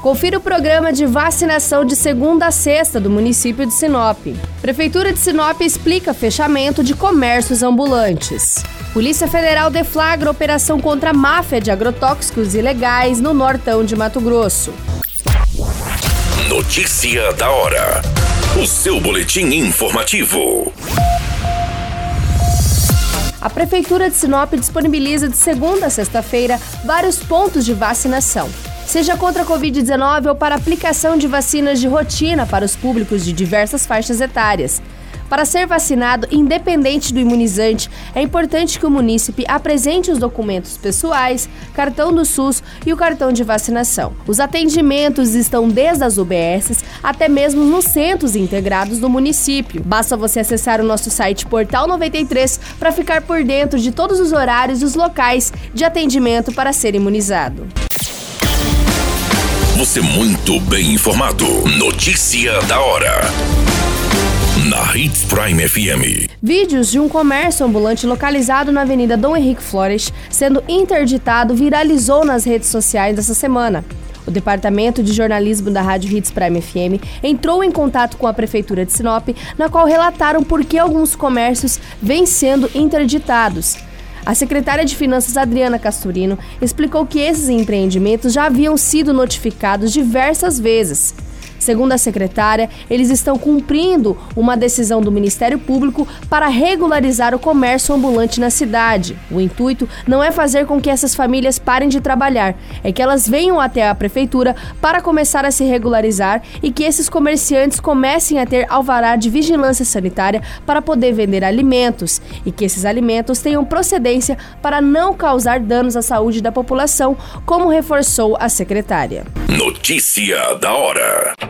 Confira o programa de vacinação de segunda a sexta do município de Sinop. Prefeitura de Sinop explica fechamento de comércios ambulantes. Polícia Federal deflagra operação contra a máfia de agrotóxicos ilegais no nortão de Mato Grosso. Notícia da hora. O seu boletim informativo. A Prefeitura de Sinop disponibiliza de segunda a sexta-feira vários pontos de vacinação. Seja contra a Covid-19 ou para aplicação de vacinas de rotina para os públicos de diversas faixas etárias. Para ser vacinado, independente do imunizante, é importante que o munícipe apresente os documentos pessoais, cartão do SUS e o cartão de vacinação. Os atendimentos estão desde as UBSs até mesmo nos centros integrados do município. Basta você acessar o nosso site Portal 93 para ficar por dentro de todos os horários e os locais de atendimento para ser imunizado. Você muito bem informado. Notícia da hora na Hits Prime FM. Vídeos de um comércio ambulante localizado na Avenida Dom Henrique Flores sendo interditado viralizou nas redes sociais essa semana. O Departamento de Jornalismo da Rádio Hits Prime FM entrou em contato com a Prefeitura de Sinop, na qual relataram por que alguns comércios vêm sendo interditados. A secretária de Finanças Adriana Casturino explicou que esses empreendimentos já haviam sido notificados diversas vezes. Segundo a secretária, eles estão cumprindo uma decisão do Ministério Público para regularizar o comércio ambulante na cidade. O intuito não é fazer com que essas famílias parem de trabalhar, é que elas venham até a prefeitura para começar a se regularizar e que esses comerciantes comecem a ter alvará de vigilância sanitária para poder vender alimentos e que esses alimentos tenham procedência para não causar danos à saúde da população, como reforçou a secretária. Notícia da hora.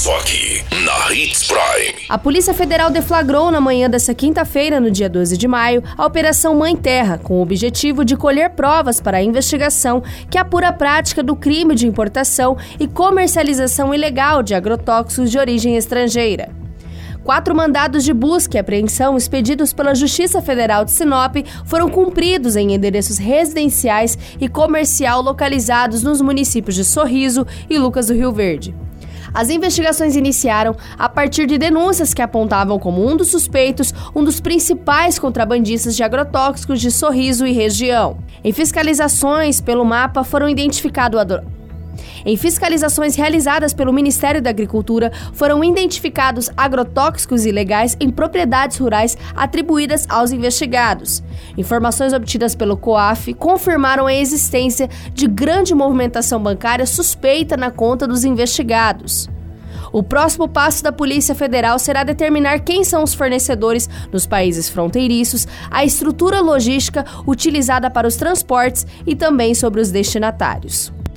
Só aqui, na Hits Prime. A Polícia Federal deflagrou na manhã dessa quinta-feira, no dia 12 de maio, a Operação Mãe Terra, com o objetivo de colher provas para a investigação que apura a prática do crime de importação e comercialização ilegal de agrotóxicos de origem estrangeira. Quatro mandados de busca e apreensão expedidos pela Justiça Federal de Sinop foram cumpridos em endereços residenciais e comercial localizados nos municípios de Sorriso e Lucas do Rio Verde. As investigações iniciaram a partir de denúncias que apontavam como um dos suspeitos um dos principais contrabandistas de agrotóxicos de Sorriso e região. Em fiscalizações pelo mapa foram identificados em fiscalizações realizadas pelo Ministério da Agricultura, foram identificados agrotóxicos ilegais em propriedades rurais atribuídas aos investigados. Informações obtidas pelo COAF confirmaram a existência de grande movimentação bancária suspeita na conta dos investigados. O próximo passo da Polícia Federal será determinar quem são os fornecedores nos países fronteiriços, a estrutura logística utilizada para os transportes e também sobre os destinatários.